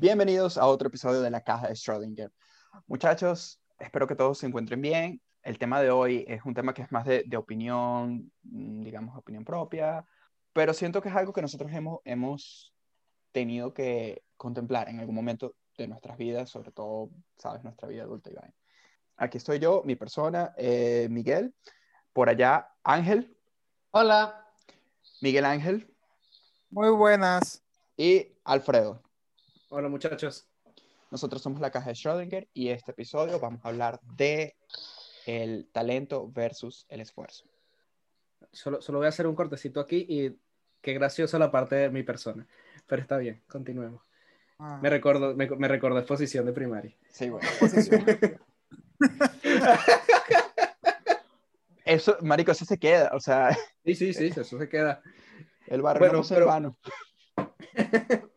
Bienvenidos a otro episodio de la Caja de Schrödinger. Muchachos, espero que todos se encuentren bien. El tema de hoy es un tema que es más de, de opinión, mm, digamos, opinión propia, pero siento que es algo que nosotros hemos, hemos tenido que contemplar en algún momento de nuestras vidas, sobre todo, sabes, nuestra vida adulta y vaina. Aquí estoy yo, mi persona, eh, Miguel. Por allá, Ángel. Hola. Miguel Ángel. Muy buenas. Y Alfredo. Hola muchachos. Nosotros somos la caja de Schrödinger y este episodio vamos a hablar de el talento versus el esfuerzo. Solo, solo voy a hacer un cortecito aquí y qué graciosa la parte de mi persona. Pero está bien, continuemos. Ah, Me recuerdo, me, me recordó exposición de primaria. Sí, bueno. posición. Eso, marico, eso se queda. O sea, Sí, sí, sí, eso se queda. el barrio Bueno, no pero-.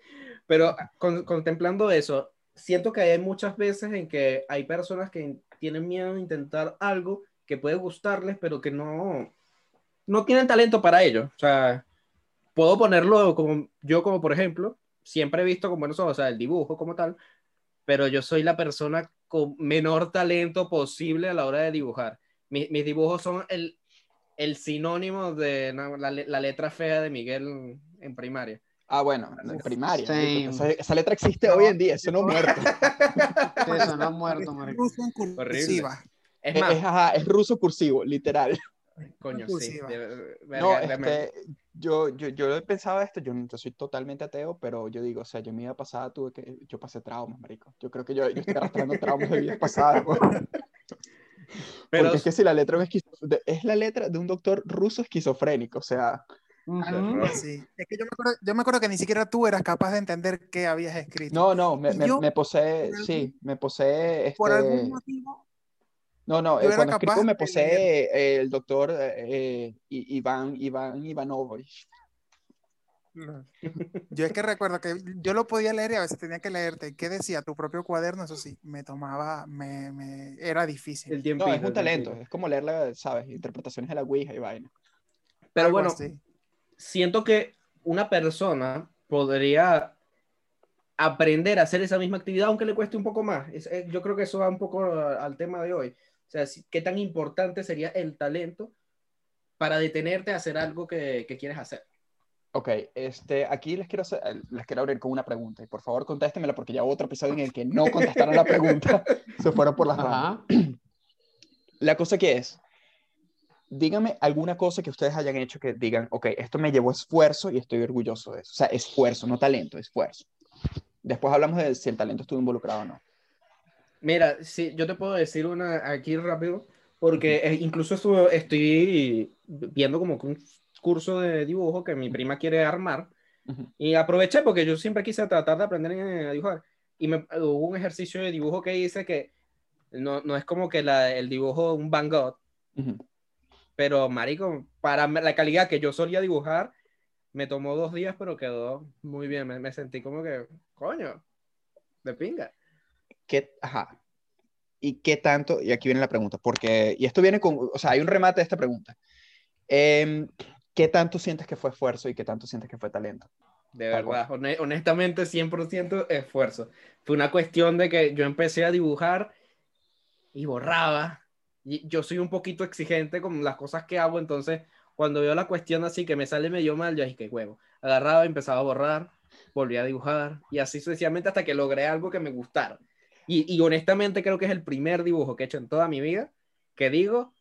Pero con- contemplando eso, siento que hay muchas veces en que hay personas que tienen miedo de intentar algo que puede gustarles, pero que no, no tienen talento para ello. O sea, puedo ponerlo como yo, como por ejemplo, siempre he visto con buenos ojos, o sea, el dibujo como tal, pero yo soy la persona con menor talento posible a la hora de dibujar. Mi- mis dibujos son el, el sinónimo de la, le- la letra fea de Miguel en primaria. Ah, bueno, en primaria. Same. Esa, esa letra existe hoy en día, eso no ha muerto. Sí, eso no ha muerto, marico. Ruso en cursiva. Es Es, más, es- ajá, es ruso cursivo, literal. coño, sí. cursiva. de- de- No, este, yo, yo, yo he pensado esto, yo, yo soy totalmente ateo, pero yo digo, o sea, yo mi vida pasada tuve que, yo pasé traumas, marico. Yo creo que yo, yo estoy arrastrando traumas de vidas pasadas. pero Porque es que si la letra es, es la letra de un doctor ruso esquizofrénico, o sea, Sí. Es que yo me, acuerdo, yo me acuerdo que ni siquiera tú eras capaz de entender qué habías escrito. no, no, me, yo, me posee, sí, me posee, Por este, algún motivo. no, no, yo eh, cuando escribo me posee eh, el doctor eh, Iván, Iván Ivanovich. Yo es que recuerdo que yo lo podía leer y a veces tenía que leerte. ¿Qué decía tu propio cuaderno? Eso sí, me tomaba, me, me- era difícil. el tiempito. No, es un talento, es como leer, ¿sabes? Interpretaciones de la Ouija y vaina. Pero Algo bueno, así. Siento que una persona podría aprender a hacer esa misma actividad aunque le cueste un poco más. Es- es- yo creo que eso va un poco a- al tema de hoy. O sea, si- qué tan importante sería el talento para detenerte a hacer algo que, que quieres hacer. Ok, este, aquí les quiero, hacer- les quiero abrir con una pregunta y por favor contéstemela porque ya hubo otro episodio en el que no contestaron la pregunta, se fueron por las ramas. La cosa que es, díganme alguna cosa que ustedes hayan hecho que digan, ok, esto me llevó esfuerzo y estoy orgulloso de eso. O sea, esfuerzo, no talento, esfuerzo. Después hablamos de si el talento estuvo involucrado o no. Mira, sí, yo te puedo decir una aquí rápido, porque incluso estoy viendo como un curso de dibujo que mi prima quiere armar Ujú. y aproveché porque yo siempre quise tratar de aprender a dibujar y me, hubo un ejercicio de dibujo que hice que no, no es como que la- el dibujo un Van Gogh, Ujú. Pero marico, para la calidad que yo solía dibujar, me tomó dos días, pero quedó muy bien, me, me sentí como que, coño, de pinga. ¿Qué, ajá. ¿Y qué tanto? Y aquí viene la pregunta, porque, y esto viene con, o sea, hay un remate de esta pregunta. Em, ¿Qué tanto sientes que fue esfuerzo y qué tanto sientes que fue talento? De Tal verdad, hone- honestamente 100% esfuerzo. Fue una cuestión de que yo empecé a dibujar y borraba. Yo soy un poquito exigente con las cosas que hago, entonces cuando veo la cuestión así que me sale medio mal, yo dije, qué huevo. Agarraba, empezaba a borrar, volvía a dibujar y así sucesivamente hasta que logré algo que me gustara. Y, y honestamente creo que es el primer dibujo que he hecho en toda mi vida que digo,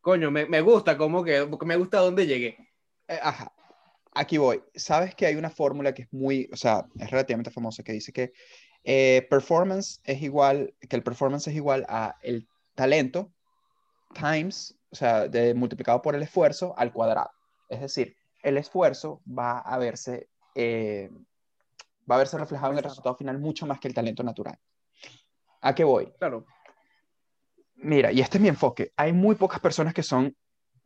coño, me, me gusta, como que me gusta dónde llegué. Eh, ajá, aquí voy. Sabes que hay una fórmula que es muy, o sea, es relativamente famosa que dice que eh, performance es igual, que el performance es igual a el talento times, o sea, de, multiplicado por el esfuerzo al cuadrado. Es decir, el esfuerzo va a verse, eh, va a verse reflejado en el resultado final mucho más que el talento natural. ¿A qué voy? Claro, Mira, y este es mi enfoque. Hay muy pocas personas que son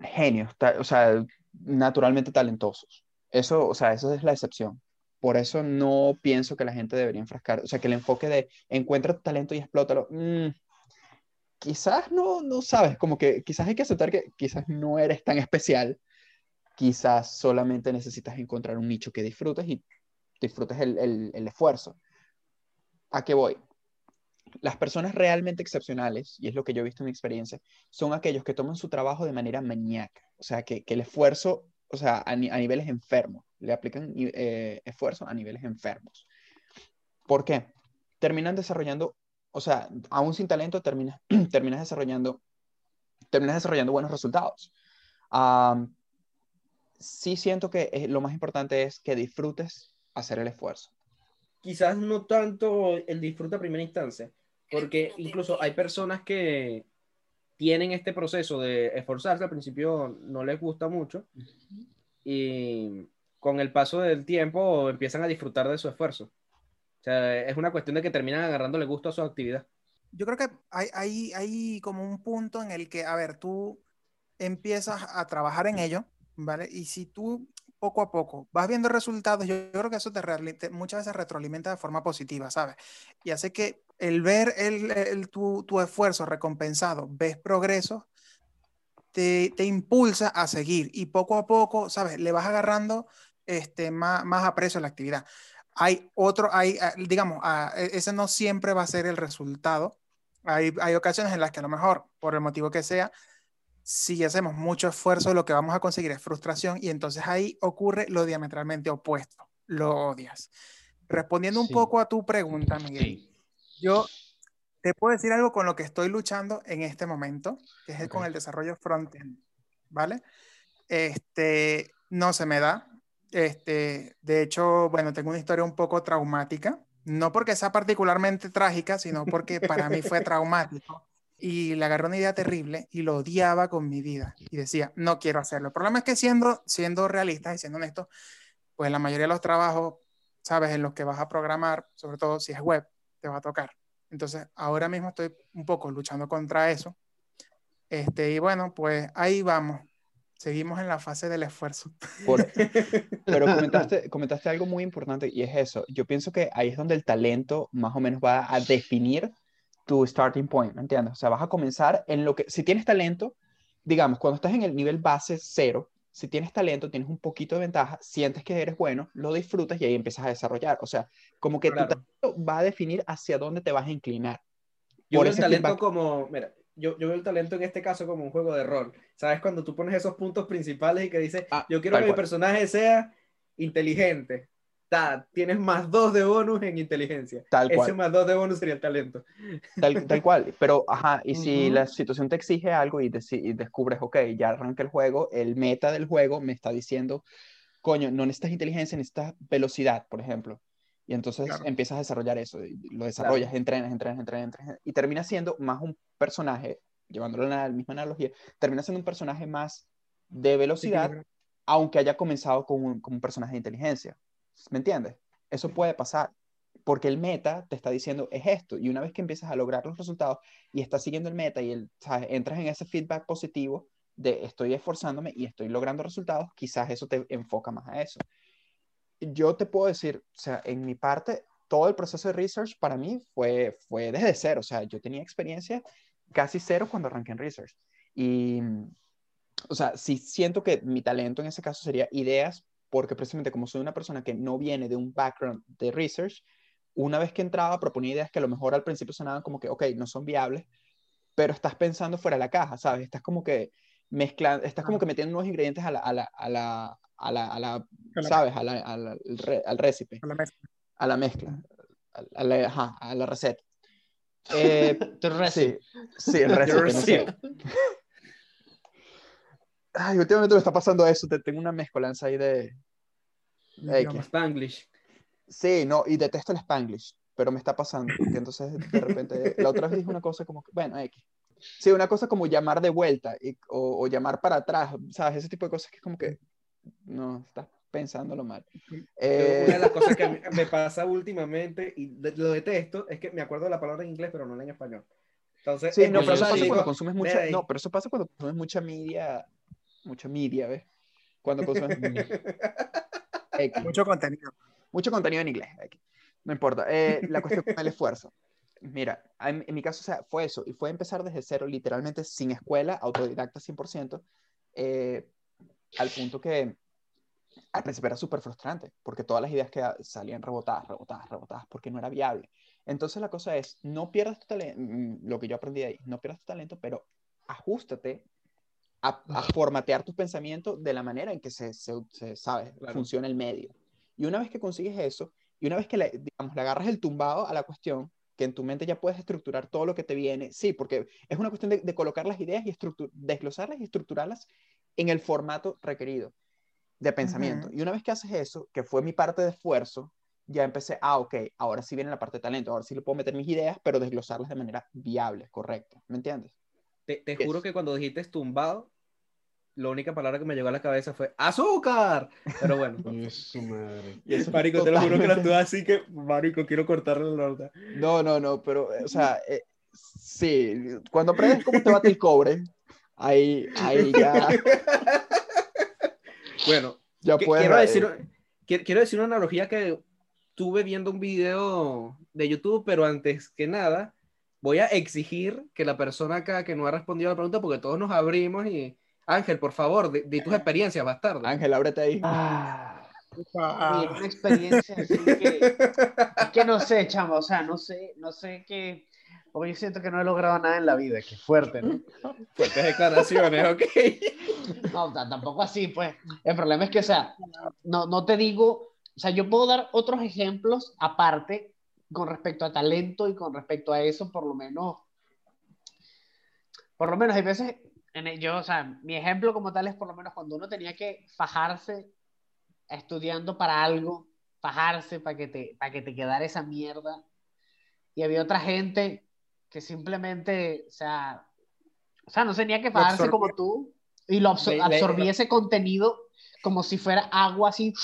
genios, o sea, naturalmente talentosos. Eso, o sea, eso es la excepción. Por eso no pienso que la gente debería enfrascar, o sea, que el enfoque de encuentra tu talento y explótalo. mm, quizás no, no sabes, como que quizás hay que aceptar que quizás no eres tan especial. Quizás solamente necesitas encontrar un nicho que disfrutes y disfrutes el, el- el esfuerzo. ¿A qué voy? Las personas realmente excepcionales, y es lo que yo he visto en mi experiencia, son aquellos que toman su trabajo de manera maníaca, o sea, que, que el esfuerzo, o sea, a, ni- a niveles enfermos, le aplican eh, esfuerzo a niveles enfermos. ¿Por qué? Terminan desarrollando, o sea, aún sin talento, terminas, terminas desarrollando, terminas desarrollando buenos resultados. Sí siento que eh, lo más importante es que disfrutes hacer el esfuerzo. quizás no tanto el disfrute a primera instancia, porque incluso hay personas que tienen este proceso de esforzarse, al principio no les gusta mucho, y con el paso del tiempo empiezan a disfrutar de su esfuerzo. O sea, es una cuestión de que terminan agarrándole gusto a su actividad. Yo creo que hay, hay, hay como un punto en el que, a ver, tú empiezas a trabajar en ello, ¿vale? Y si tú poco a poco vas viendo resultados, yo, creo que eso te, te- muchas veces retroalimenta de forma positiva, ¿sabes? Y hace que el ver el- tu, tu esfuerzo recompensado, ves progresos, te, te impulsa a seguir y poco a poco, ¿sabes? Le vas agarrando este, más, más aprecio a la actividad. Hay otro, hay, ah, digamos, ah, e- ese no siempre va a ser el resultado. Hay, hay ocasiones en las que a lo mejor, por el motivo que sea, si hacemos mucho esfuerzo, lo que vamos a conseguir es frustración y entonces ahí ocurre lo diametralmente opuesto, lo odias. Respondiendo un Sí. poco a tu pregunta, Miguel, yo te puedo decir algo con lo que estoy luchando en este momento, que es el- con el desarrollo frontend, ¿vale? Este, no se me da. Este, de hecho, bueno, tengo una historia un poco traumática, no porque sea particularmente trágica, sino porque para mí fue traumático y le agarré una idea terrible y lo odiaba con mi vida y decía, no quiero hacerlo. El problema es que siendo, siendo realista y siendo honesto, pues la mayoría de los trabajos, sabes, en los que vas a programar, sobre todo si es web, te va a tocar. Entonces, ahora mismo estoy un poco luchando contra eso. Este, y bueno, pues ahí vamos. Seguimos en la fase del esfuerzo. Por- pero comentaste, comentaste algo muy importante y es eso. Yo pienso que ahí es donde el talento más o menos va a definir tu starting point, ¿me entiendes? O sea, vas a comenzar en lo que, si tienes talento, digamos, cuando estás en el nivel base cero, si tienes talento, tienes un poquito de ventaja, sientes que eres bueno, lo disfrutas y ahí empiezas a desarrollar. O sea, como que tu Claro. talento va a definir hacia dónde te vas a inclinar. Yo Por veo el ese talento feedback. como, mira, yo, yo veo el talento en este caso como un juego de rol. ¿Sabes? Cuando tú pones esos puntos principales y que dices, Ah, yo quiero que mi cual. personaje sea inteligente. Ta, tienes más dos de bonus en inteligencia. Tal Ese cual. más dos de bonus sería el talento. Tal, tal cual, pero ajá, y si la situación te exige algo y, y descubres, ok, ya arranca el juego, el meta del juego me está diciendo, coño, no necesitas inteligencia, necesitas velocidad, por ejemplo. Y entonces Claro. empiezas a desarrollar eso, lo desarrollas, entrenas, entrenas, entrenas, entrenas, y termina siendo más un personaje, llevándolo a la misma analogía, termina siendo un personaje más de velocidad, aunque haya comenzado con un, con un personaje de inteligencia. ¿Me entiendes? Eso puede pasar, porque el meta te está diciendo es esto, y una vez que empiezas a lograr los resultados y estás siguiendo el meta y el, ¿sabes? entras en ese feedback positivo de estoy esforzándome y estoy logrando resultados, quizás eso te enfoca más a eso. Yo te puedo decir, o sea, en mi parte, todo el proceso de research para mí fue, fue desde cero, o sea, yo tenía experiencia casi cero cuando arranqué en research. Y, o sea, sí siento que mi talento en ese caso sería ideas, porque precisamente como soy una persona que no viene de un background de research, una vez que entraba proponía ideas que a lo mejor al principio sonaban como que, ok, no son viables, pero estás pensando fuera de la caja, ¿sabes? Estás como que mezclando, estás como que metiendo nuevos ingredientes a la, a la, a la, a la, a la A la- ¿sabes? A la- a la- al, re- al récipe, a la mezcla. a la mezcla, a, la, ajá, a la receta. Eh, Tu recipe. sí, sí, el récipe, no sé. Ay, últimamente me está pasando eso, te- tengo una mezcolanza ahí de... de. X. Spanglish. Sí, no, y detesto el Spanglish, pero me está pasando, que entonces de repente, la otra vez dije una cosa como bueno, X. Sí, una cosa como llamar de vuelta y- o, o llamar para atrás, ¿sabes? Ese tipo de cosas que es como que, no, estás pensándolo mal. Eh, Una de las cosas que a mí me pasa últimamente y de- lo detesto es que me acuerdo de la palabra en inglés, pero no en español. Entonces, sí, no, pero eso pasa cuando consumes mucha, no, pero eso pasa cuando consumes mucha media, mucha media, ¿ves? Cuando consumes. Mucho contenido. mucho contenido en inglés. No importa. Eh, la cuestión con el esfuerzo. Mira, en, en mi caso, o sea, fue eso. Y fue empezar desde cero, literalmente sin escuela, autodidacta 100%, eh, al punto que al principio era súper frustrante, porque todas las ideas que salían rebotadas, rebotadas, rebotadas, porque no era viable. Entonces la cosa es, no pierdas tu talento, lo que yo aprendí ahí, no pierdas tu talento, pero ajustate a, a formatear tus pensamientos de la manera en que se, se, se sabe, Claro. funciona el medio. Y una vez que consigues eso, y una vez que le, digamos, le agarras el tumbado a la cuestión, que en tu mente ya puedes estructurar todo lo que te viene, sí, porque es una cuestión de, de colocar las ideas y desglosarlas y estructurarlas en el formato requerido de pensamiento. Y una vez que haces eso, que fue mi parte de esfuerzo, ya empecé, ah, ok, ahora sí viene la parte de talento, ahora sí le puedo meter mis ideas, pero desglosarlas de manera viable, correcta, ¿me entiendes? Te, te Yes. juro que cuando dijiste tumbado, la única palabra que me llegó a la cabeza fue azúcar. Pero bueno. Y su madre. Y eso es Marico, te lo juro que la tuve así que, Marico, quiero cortarle la nota. No, no, no, pero, o sea, eh, sí, cuando aprendes cómo te bate el cobre, ahí, ahí ya, Bueno, ya que- quiero, decir, qui- quiero decir una analogía que tuve viendo un video de YouTube, pero antes que nada, voy a exigir que la persona acá que no ha respondido a la pregunta, porque todos nos abrimos y... Ángel, por favor, di, di tus experiencias, bastardo. Ángel, ábrete ahí. Ah, Ah, una experiencia así que, es que no sé, chamo, o sea, no sé, no sé qué, porque yo siento que no he logrado nada en la vida, que fuerte, ¿no? Fuertes declaraciones, ok. No, tampoco así, pues. El problema es que, o sea, no, no te digo, o sea, yo puedo dar otros ejemplos aparte con respecto a talento y con respecto a eso, por lo menos, por lo menos hay veces, en el- yo, o sea, mi ejemplo como tal es por lo menos cuando uno tenía que fajarse estudiando para algo, fajarse para que te, para que te quedara esa mierda, y había otra gente que simplemente, o sea, o sea, no tenía que absorbía. como tú y lo absor- Le- le- absorbía ese contenido como si fuera agua así.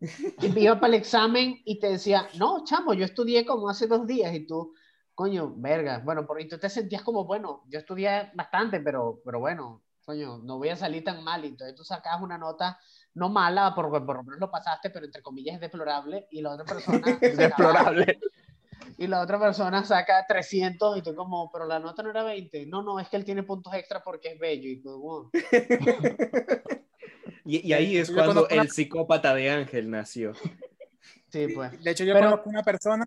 Y iba para el examen y te decía, no, chamo, yo estudié como hace dos días y tú, coño, verga, bueno, por, y tú te sentías como, bueno, yo estudié bastante, pero, pero bueno, coño, no voy a salir tan mal. Y entonces tú sacabas una nota no mala, porque por lo menos lo pasaste, pero entre comillas es deplorable, y la otra persona... Deplorable. Y la otra persona saca 300 y tú como, pero la nota no era 20. No, no, es que él tiene puntos extra porque es bello. Y tú, wow. Y, y ahí es Yo cuando conozco una- el psicópata de Ángel nació. Sí, pues. De hecho, yo Pero- conozco una persona,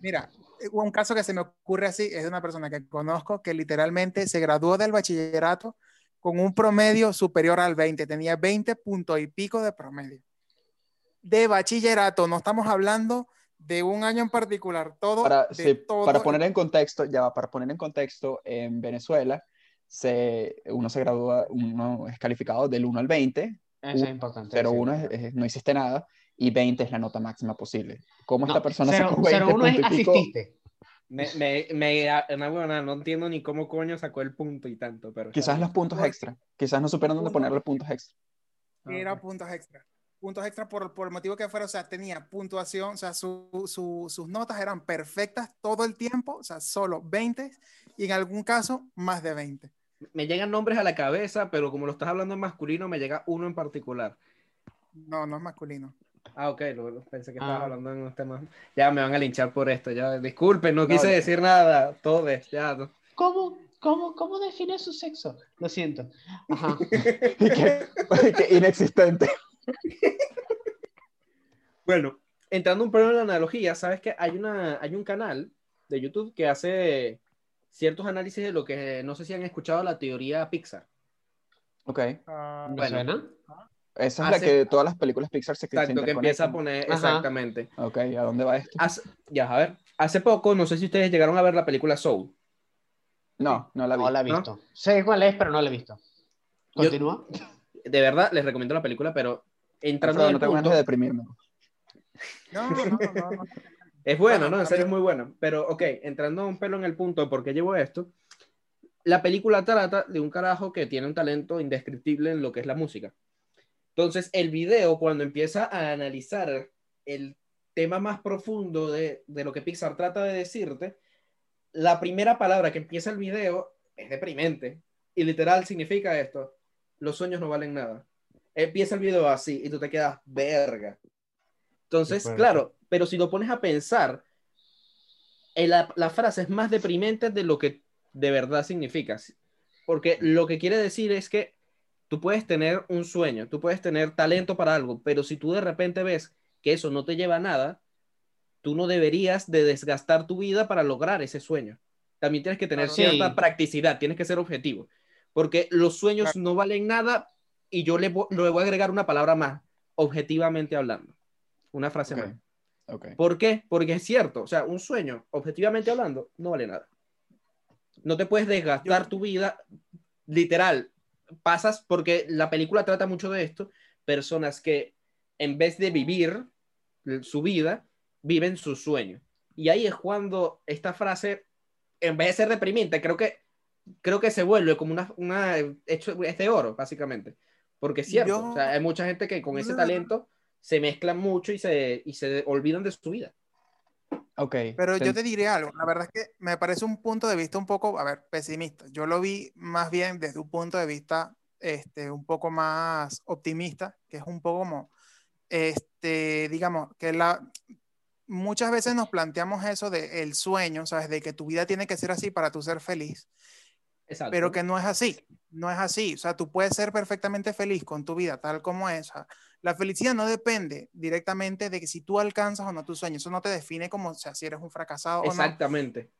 mira, un caso que se me ocurre así, es de una persona que conozco que literalmente se graduó del bachillerato con un promedio superior al 20, tenía 20 puntos y pico de promedio. De bachillerato, no estamos hablando de un año en particular, todo, Para, de sí, todo para poner en contexto, ya va, para poner en contexto, en Venezuela se, uno se gradúa, uno es calificado del 1 al 20, Eso es importante. 0-1 decirlo. es, es- no hiciste nada y 20 es la nota máxima posible. ¿Cómo No, esta persona cero- sacó 20 01 es puntos y pico? asististe. Me, me, me- una buena, no entiendo ni cómo coño sacó el punto y tanto, pero. Quizás bien. los puntos Porque- extra, quizás no supieron dónde Punto- ponerle puntos extra. Ah, era puntos extra. Puntos extra por, por el motivo que fuera, o sea, tenía puntuación, o sea, su- su- sus notas eran perfectas todo el tiempo, o sea, solo 20 y en algún caso más de 20. Me llegan nombres a la cabeza, pero como lo estás hablando en masculino, me llega uno en particular. No, no es masculino. Ah, ok, lo, lo- pensé que estabas Ah. hablando en un tema. Ya me van a linchar por esto, ya. Disculpen, no quise No, decir nada. Todo es, ya. no. ¿Cómo, cómo, ¿Cómo define su sexo? Lo siento. Ajá. Y que, que inexistente. Bueno, entrando un poco en la analogía, sabes que hay, una, hay un canal de YouTube que hace ciertos análisis de lo que no sé si han escuchado la teoría Pixar. Ok. Ah, ¿Me Bueno. suena? Esa es la que todas las películas Pixar se, se Exacto, que empieza a poner Ajá. exactamente. Ok, ¿a dónde va esto? Hace- ya, a ver, hace poco, no sé si ustedes llegaron a ver la película Soul. No, no la vi. No la he visto. Sé cuál es, pero no la he visto. Yo- Continúa. De verdad, les recomiendo la película, pero entrando Alfredo, en no el tengo punto, ganas de deprimirme. No, no, no, no, no. Es bueno, Bueno, ¿no? En serio es muy bueno. Pero, ok, entrando un pelo en el punto de por qué llevo esto, la película trata de un carajo que tiene un talento indescriptible en lo que es la música. Entonces, el video, cuando empieza a analizar el tema más profundo de, de lo que Pixar trata de decirte, la primera palabra que empieza el video es deprimente. Y literal significa esto, los sueños no valen nada. Empieza el video así y tú te quedas verga. Entonces, claro, pero si lo pones a pensar, eh, la, la frase es más deprimente de lo que de verdad significa. Porque lo que quiere decir es que tú puedes tener un sueño, tú puedes tener talento para algo, pero si tú de repente ves que eso no te lleva a nada, tú no deberías de desgastar tu vida para lograr ese sueño. También tienes que tener cierta practicidad, tienes que ser objetivo, porque los sueños no valen nada y yo le, le voy a agregar una palabra más, objetivamente hablando, una frase Ok, más. ok. ¿Por qué? Porque es cierto, o sea, un sueño, objetivamente hablando, no vale nada. No te puedes desgastar Yo- tu vida, literal. Pasas, porque la película trata mucho de esto, personas que en vez de vivir su vida, viven su sueño. Y ahí es cuando esta frase, en vez de ser deprimente, creo que, creo que se vuelve como una, una hecho, es de oro, básicamente. Porque es cierto, Yo- o sea, hay mucha gente que con ese de talento se mezclan mucho y se, y se olvidan de su vida. Ok. Pero yo te diré algo, la verdad es que me parece un punto de vista un poco, a ver, pesimista. Yo lo vi más bien desde un punto de vista este, un poco más optimista, que es un poco como, este, digamos, que la, muchas veces nos planteamos eso de el sueño, ¿sabes? De que tu vida tiene que ser así para tú ser feliz, Exacto. pero que no es así, no es así. O sea, tú puedes ser perfectamente feliz con tu vida tal como es. O sea, la felicidad no depende directamente de que si tú alcanzas o no tus sueños, eso no te define como, o sea, si eres un fracasado o no. Exactamente.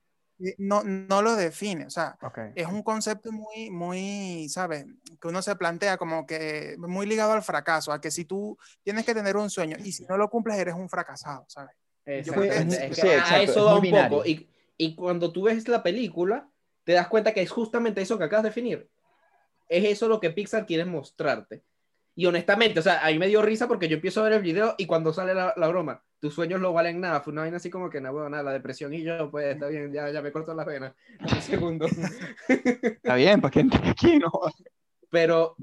Eh, no, no lo define. O sea, es un concepto muy, muy, ¿sabes? Que uno se plantea como que muy ligado al fracaso, a que si tú tienes que tener un sueño y si no lo cumples eres un fracasado, ¿sabes? Yo creo que es- Es que sí, a eso es va un binario. poco. Y, y cuando tú ves la película, te das cuenta que es justamente eso que acabas de definir. Es eso lo que Pixar quiere mostrarte. Y honestamente, o sea, a mí me dio risa porque yo empiezo a ver el video y cuando sale la, la broma, tus sueños no valen nada. Fue una vaina así como que, no, bueno, nada, la depresión y yo, pues está bien, ya, ya me corto las venas. Un segundo. Está bien, para que entre aquí, ¿no? Pero,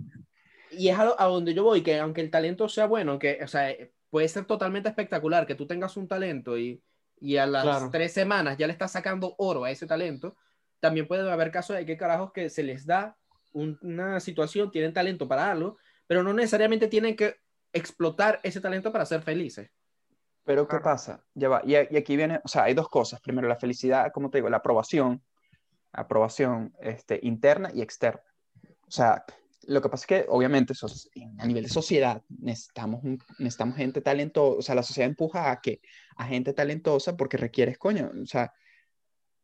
y es a, lo- a donde yo voy, que aunque el talento sea bueno, que, o sea, puede ser totalmente espectacular, que tú tengas un talento y, y a las Claro. tres semanas ya le estás sacando oro a ese talento, también puede haber casos de que carajos que se les da un- una situación, tienen talento para algo, pero no necesariamente tienen que explotar ese talento para ser felices. Pero ¿qué pasa? Ya va. Y, y aquí viene, o sea, hay dos cosas. Primero, la felicidad, como te digo, la aprobación, aprobación este, interna y externa. O sea, lo que pasa es que, obviamente, so- a nivel de sociedad, necesitamos, un- necesitamos gente talentosa, o sea, la sociedad empuja a que a gente talentosa porque requieres, coño, o sea,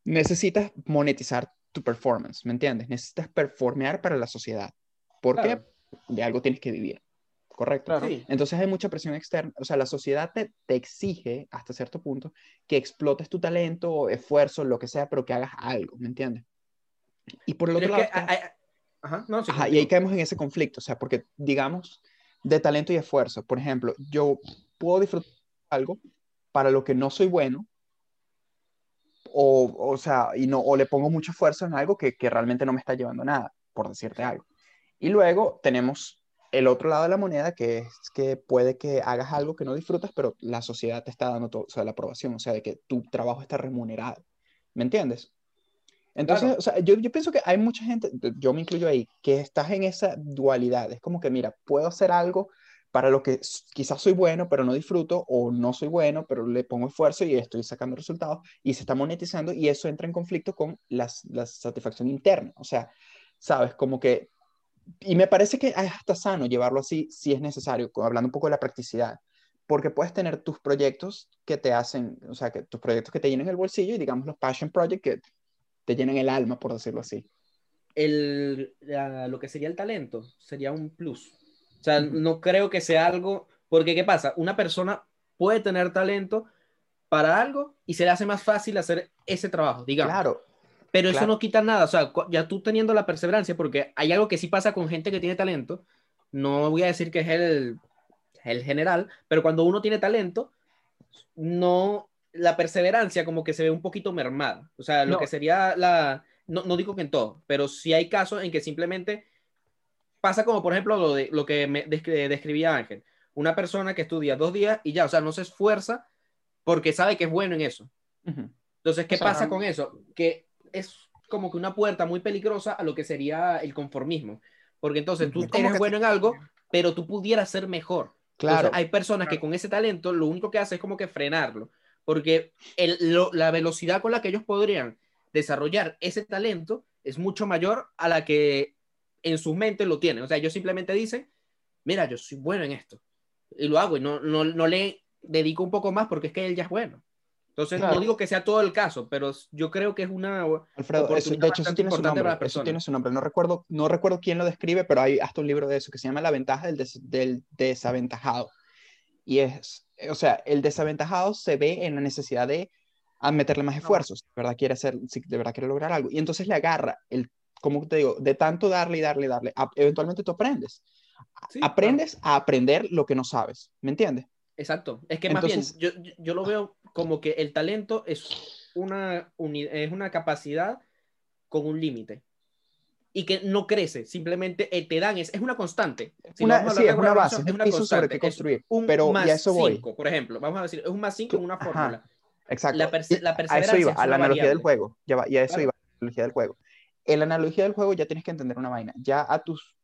necesitas monetizar tu performance, ¿me entiendes? Necesitas performear para la sociedad. ¿Por Claro. qué? De algo tienes que vivir, ¿correcto? Claro. Sí. Entonces hay mucha presión externa, o sea, la sociedad te, te exige hasta cierto punto que explotes tu talento, esfuerzo, lo que sea, pero que hagas algo, ¿me entiendes? Y por el Pero otro lado, que, está- hay- ajá, no, sí, ajá, y ahí caemos en ese conflicto, o sea, porque digamos, de talento y esfuerzo, por ejemplo, yo puedo disfrutar algo para lo que no soy bueno, o, o sea, y no, o le pongo mucho esfuerzo en algo que, que realmente no me está llevando nada, por decirte algo. Y luego tenemos el otro lado de la moneda, que es que puede que hagas algo que no disfrutas, pero la sociedad te está dando todo, o sea, la aprobación, o sea, de que tu trabajo está remunerado. ¿Me entiendes? Entonces, Claro. o sea, yo, yo pienso que hay mucha gente, yo me incluyo ahí, que estás en esa dualidad. Es como que, mira, puedo hacer algo para lo que quizás soy bueno, pero no disfruto, o no soy bueno, pero le pongo esfuerzo y estoy sacando resultados, y se está monetizando, y eso entra en conflicto con las, la satisfacción interna. O sea, sabes, como que, y me parece que hasta sano llevarlo así si es necesario, hablando un poco de la practicidad, porque puedes tener tus proyectos que te hacen, o sea, que tus proyectos que te llenen el bolsillo y digamos los passion projects que te llenan el alma, por decirlo así. el, la- lo que sería el talento sería un plus. O sea, no creo que sea algo, porque ¿qué pasa? Una persona puede tener talento para algo y se le hace más fácil hacer ese trabajo, digamos. Claro, Pero eso no quita nada, o sea, ya tú teniendo la perseverancia, porque hay algo que sí pasa con gente que tiene talento, no voy a decir que es el, el general, pero cuando uno tiene talento, no, la perseverancia como que se ve un poquito mermada, o sea, lo No. que sería la, no, no digo que en todo, pero sí hay casos en que simplemente pasa como por ejemplo lo, de, lo que me descri- describía Ángel, una persona que estudia dos días y ya, o sea, no se esfuerza porque sabe que es bueno en eso. Ujú. Entonces, ¿qué O sea, pasa con eso? Que es como que una puerta muy peligrosa a lo que sería el conformismo. Porque entonces tú eres que- bueno en algo, pero tú pudieras ser mejor. claro. Entonces, hay personas que con ese talento lo único que hace es como que frenarlo. Porque el- lo- la velocidad con la que ellos podrían desarrollar ese talento es mucho mayor a la que en sus mentes lo tienen. O sea, ellos simplemente dicen, mira, yo soy bueno en esto. Y lo hago y no, no, no le dedico un poco más porque es que él ya es bueno. Entonces, Claro. no digo que sea todo el caso, pero yo creo que es una Alfredo, eso, de hecho, eso tiene su nombre. para Eso tiene su nombre. No recuerdo, no recuerdo quién lo describe, pero hay hasta un libro de eso que se llama La ventaja del, des- del desaventajado. Y es, o sea, el desaventajado se ve en la necesidad de a meterle más esfuerzos, de verdad quiere hacer, si de verdad quiere lograr algo. Y entonces le agarra el, como te digo, de tanto darle y darle y darle, a- eventualmente tú aprendes. Sí, aprendes a aprender lo que no sabes, ¿me entiendes? Exacto. Es que Entonces- más bien, yo, yo- lo veo como que el talento es una, es una capacidad con un límite. Y que no crece, simplemente eh, te dan, es, es una constante. Si Una, a sí, es una base, es un piso sobre qué es construir, un pero más ya eso voy. cinco, por ejemplo. Vamos a decir, es un más 5 en una Ajá. fórmula. Exacto. La perse- Y la a eso perseverancia iba, es a la una analogía del variable. juego. Ya va, y a eso Claro. iba, a la analogía del juego. En la analogía del juego ya tienes que entender una vaina. Ya a tus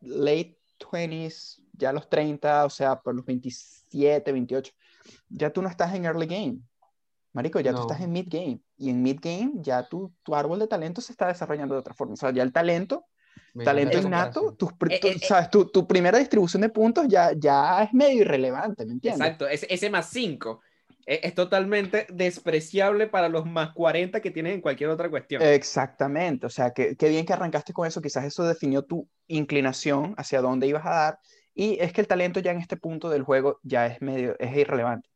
late 20s, ya a los 30, o sea, por los 27, 28, ya tú no estás en early game. Marico, ya tú estás en mid game. Y en mid game ya tu, tu árbol de talento se está desarrollando de otra forma. O sea, ya el talento, talento innato, tus Eh, tu- eh, eh. ¿sabes? Tu, tu primera distribución de puntos ya, ya es medio irrelevante, ¿me entiendes? Exacto, ese, ese más 5 es, es totalmente despreciable para los más 40 que tienes en cualquier otra cuestión. Exactamente, o sea, que, qué bien que arrancaste con eso, quizás eso definió tu inclinación hacia dónde ibas a dar, y es que el talento ya en este punto del juego ya es medio, es irrelevante.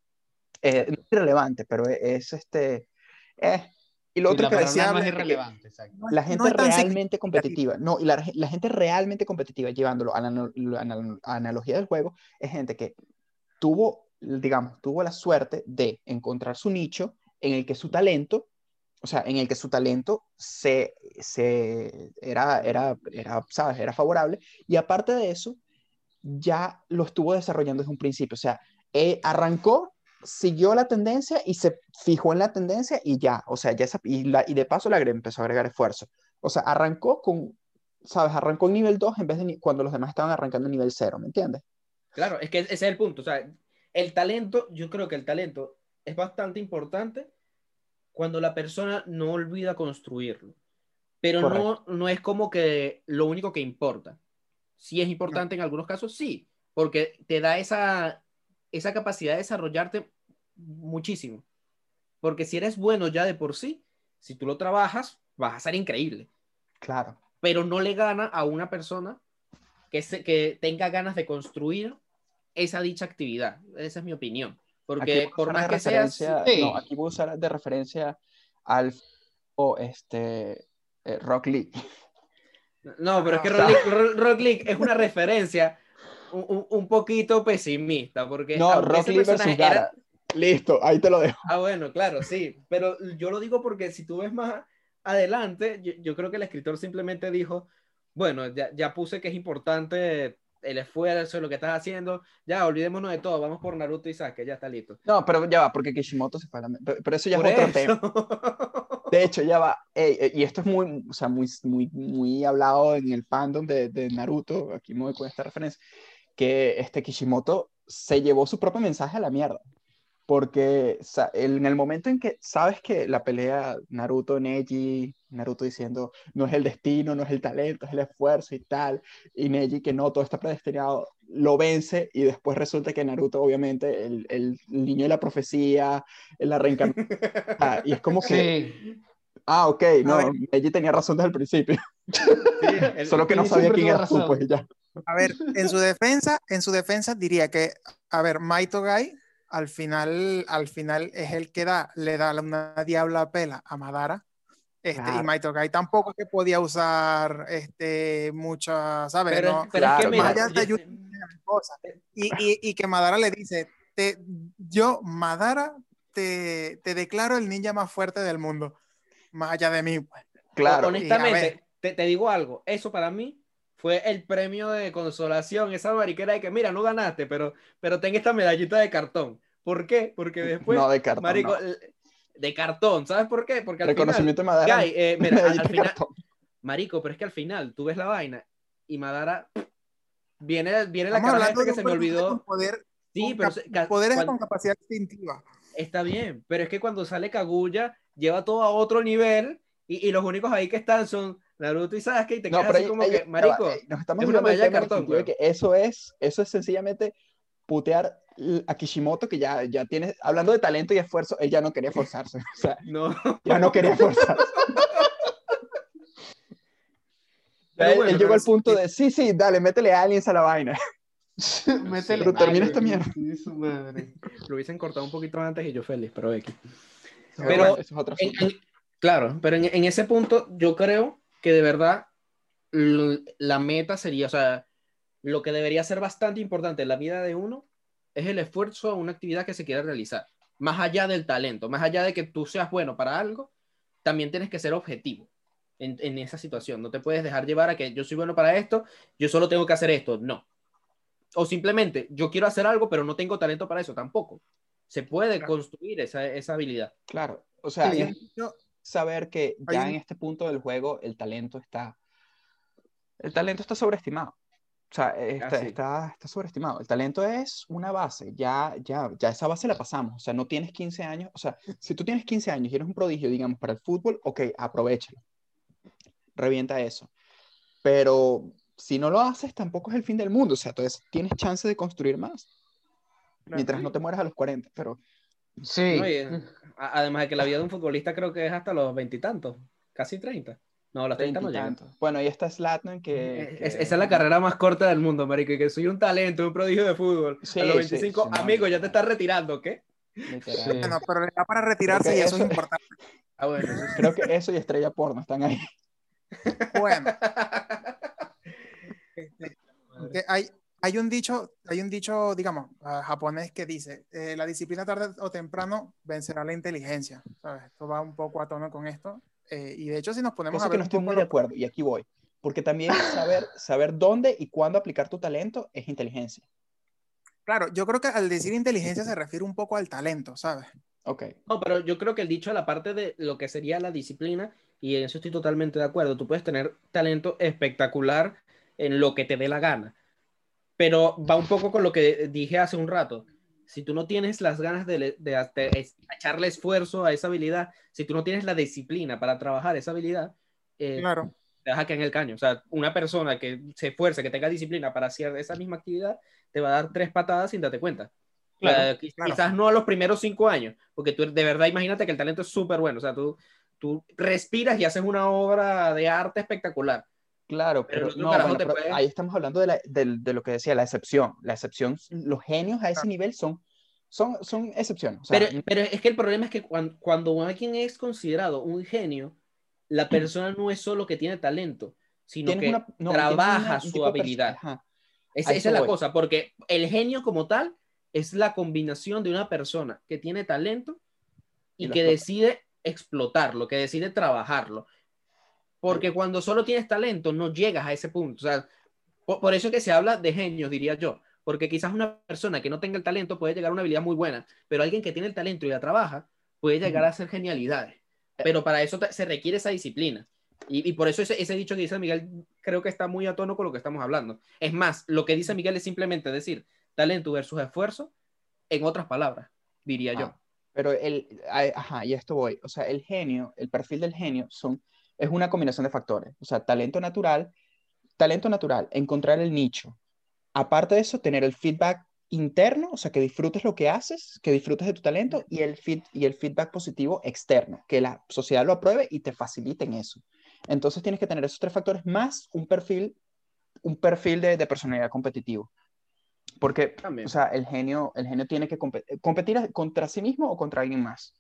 Eh, no es irrelevante, pero es, es este, eh. Y lo Sí, otro la que decía, más es irrelevante, exacto. No la no gente es tan realmente competitiva, no, y la, la gente realmente competitiva, llevándolo a la, la anal- analogía del juego, es gente que tuvo, digamos, tuvo la suerte de encontrar su nicho en el que su talento, o sea, en el que su talento se, se era, era, era, ¿sabes? Era favorable, y aparte de eso, ya lo estuvo desarrollando desde un principio, o sea, eh, arrancó, siguió la tendencia y se fijó en la tendencia y ya, o sea, ya esa- y, la, y de paso le empezó a agregar esfuerzo. O sea, arrancó con, ¿sabes? Arrancó en nivel 2 en vez de cuando los demás estaban arrancando en nivel 0, ¿me entiendes? Claro, es que ese es el punto. O sea, el talento, yo creo que el talento es bastante importante cuando la persona no olvida construirlo. Pero no, Correcto. no es como que lo único que importa. Sí es importante en algunos casos, sí, porque te da esa, esa capacidad de desarrollarte muchísimo. Porque si eres bueno ya de por sí, si tú lo trabajas, vas a ser increíble. Claro. Pero no le gana a una persona que, se, que tenga ganas de construir esa dicha actividad. Esa es mi opinión. Porque por más que referencia- Sí. no, aquí voy a usar de referencia al o este eh, Rock Lee. No, pero es que Ah. Rock League, Rock League es una referencia un, un- poquito pesimista. Porque No, Rock Lee versus era- Gara. Listo, ahí te lo dejo. Ah, bueno, claro, sí. Pero yo lo digo porque si tú ves más adelante, yo, yo creo que el escritor simplemente dijo, bueno, ya, ya puse que es importante el esfuerzo, lo que estás haciendo, ya olvidémonos de todo, vamos por Naruto y Sasuke, ya está listo. No, pero ya va, porque Kishimoto se fue a la... Pero, pero eso ya Por es otro eso. tema. De hecho, ya va. ey, ey, y esto es muy, o sea, muy, muy, muy hablado en el fandom de, de Naruto. Aquí me voy con esta referencia. Que este Kishimoto se llevó su propio mensaje a la mierda. Porque en el momento en que sabes que la pelea Naruto-Neji, Naruto diciendo no es el destino, no es el talento, es el esfuerzo y tal, y Neji que no, todo está predestinado, lo vence y después resulta que Naruto, obviamente, el, el niño de la profecía, la reencarnación, Ah, y es como que, Sí. ah, ok, no. Neji tenía razón desde el principio, Sí, el- solo que no sabía quién tuvo eras tú, razón. pues ya. A ver, en su defensa, en su defensa diría que, a ver, Maito Gai al final, al final es el que da, le da una diabla pela a Madara. Este, Claro. Y Maito Gai tampoco es que podía usar este, muchas, ¿sabes? Pero, No, pero es que Claro, mira, más allá de yo- ayuda, cosas. Y, y- y que Madara le dice, te, yo, Madara, te, te declaro el ninja más fuerte del mundo, más allá de mí. pues. Claro, honestamente, te, te digo algo, eso para mí fue el premio de consolación, esa mariquera de que, mira, no ganaste, pero, pero ten esta medallita de cartón. ¿Por qué? Porque después, no de cartón, marico, no. de cartón, ¿sabes por qué? Porque al reconocimiento de final, Madara, Guy, eh, mira, al, al de final, marico, pero es que al final tú ves la vaina y Madara viene, viene la cara hablando esta que de se me olvidó. con poder, Sí, con pero poderes cuan- con capacidad instintiva. está bien, pero es que cuando sale Kaguya lleva todo a otro nivel y, y los únicos ahí que están son Naruto y Sasuke y te No, quedas pero así ahí- como ahí- que, marico, eh, nos estamos es una de cartón, de que eso es, eso es sencillamente putear a Kishimoto, que ya, ya tiene, hablando de talento y esfuerzo, él ya no quería forzarse, o sea, no. ya no quería forzarse. Ya él, bueno, él llegó al es- punto de, sí, sí, dale, métele aliens a la vaina. Métele- Pero termina esta mierda. sí, su madre. Lo hubiesen cortado un poquito antes y yo feliz, pero X. Pero Pero- bueno, eso es En- en- claro, pero en, en ese punto yo creo que de verdad la meta sería, o sea, lo que debería ser bastante importante en la vida de uno es el esfuerzo a una actividad que se quiera realizar. Más allá del talento, más allá de que tú seas bueno para algo, también tienes que ser objetivo en, en esa situación. No te puedes dejar llevar a que yo soy bueno para esto, yo solo tengo que hacer esto. No. O simplemente yo quiero hacer algo, pero no tengo talento para eso tampoco. Se puede Claro. construir esa, esa habilidad. Claro, o sea, Sí, es saber que ya un- en este punto del juego el talento está, el talento está sobreestimado. O sea, está, sí. está, está sobreestimado. El talento es una base, ya, ya, ya esa base la pasamos. O sea, no tienes 15 años. O sea, si tú tienes 15 años y eres un prodigio, digamos, para el fútbol, ok, aprovechalo. Revienta eso. Pero si no lo haces, tampoco es el fin del mundo. O sea, entonces tienes chance de construir más. Mientras no te mueras a los 40. Pero Sí. No, y, eh, además de que la vida de un futbolista creo que es hasta los veintitantos, casi treinta. No, los treinta no llegan. Bueno, ahí está Zlatan que, Eh, que- es- esa es la carrera más corta del mundo, marico, y que soy un talento, un prodigio de fútbol. Sí, a los sí, 25, sí, no, amigo, ya te estás retirando, ¿qué? literal. Sí. Bueno, pero le da para retirarse Creo y que eso es importante. Ah, bueno, eso sí. Creo que eso y Estrella Porno están ahí. Bueno, este, que hay, hay un dicho, hay un dicho, digamos, ah, japonés que dice, eh, la disciplina tarde o temprano vencerá la inteligencia. ¿sabes? Esto va un poco a tono con esto. Eh, y de hecho, si nos ponemos Cosa a que ver no un estoy muy de acuerdo, y aquí voy. Porque también saber, saber dónde y cuándo aplicar tu talento es inteligencia. Claro, yo creo que al decir inteligencia se refiere un poco al talento, ¿sabes? Ok. No, pero yo creo que el dicho a la parte de lo que sería la disciplina, y en eso estoy totalmente de acuerdo, tú puedes tener talento espectacular en lo que te dé la gana, pero va un poco con lo que dije hace un rato. Si tú no tienes las ganas de, de, echarle esfuerzo a esa habilidad, si tú no tienes la disciplina para trabajar esa habilidad, eh, Claro. te vas a caer en el caño. O sea, una persona que se esfuerce, que tenga disciplina para hacer esa misma actividad, te va a dar tres patadas sin darte cuenta. Claro, claro. Quizás no a los primeros cinco años, porque tú de verdad imagínate que el talento es súper bueno. O sea, tú, tú respiras y haces una obra de arte espectacular. Claro, Pero no, bueno, pero ahí estamos hablando de, la- del- de lo que decía, la excepción. La excepción, los genios a ese nivel son, son, son excepciones. O sea, Pero, pero es que el problema es que cuando, cuando alguien es considerado un genio, la persona no es solo que tiene talento, sino que una- no, tienes trabaja una- su habilidad. Ajá. Esa, es la voy. cosa, porque el genio como tal es la combinación de una persona que tiene talento y, que explota. decide explotarlo, que decide trabajarlo. Porque cuando solo tienes talento no llegas a ese punto. O sea, por, por eso es que se habla de genios, diría yo. Porque quizás una persona que no tenga el talento puede llegar a una habilidad muy buena, pero alguien que tiene el talento y la trabaja puede llegar a hacer genialidades. Pero para eso se requiere esa disciplina. Y, y por eso ese, ese dicho que dice Miguel creo que está muy a tono con lo que estamos hablando. Es más, lo que dice Miguel es simplemente decir talento versus esfuerzo en otras palabras, diría yo. Ah, Pero el, ajá, y esto voy. O sea, el genio, el perfil del genio son, es una combinación de factores. O sea, talento natural, talento natural, encontrar el nicho. Aparte de eso, tener el feedback interno, o sea, que disfrutes lo que haces, que disfrutes de tu talento y el, feed, y el feedback positivo externo, que la sociedad lo apruebe y te facilite en eso. Entonces tienes que tener esos tres factores más un perfil, un perfil de, de personalidad competitivo. Porque También. o sea, el genio, el genio tiene que compe- competir contra sí mismo o contra alguien más.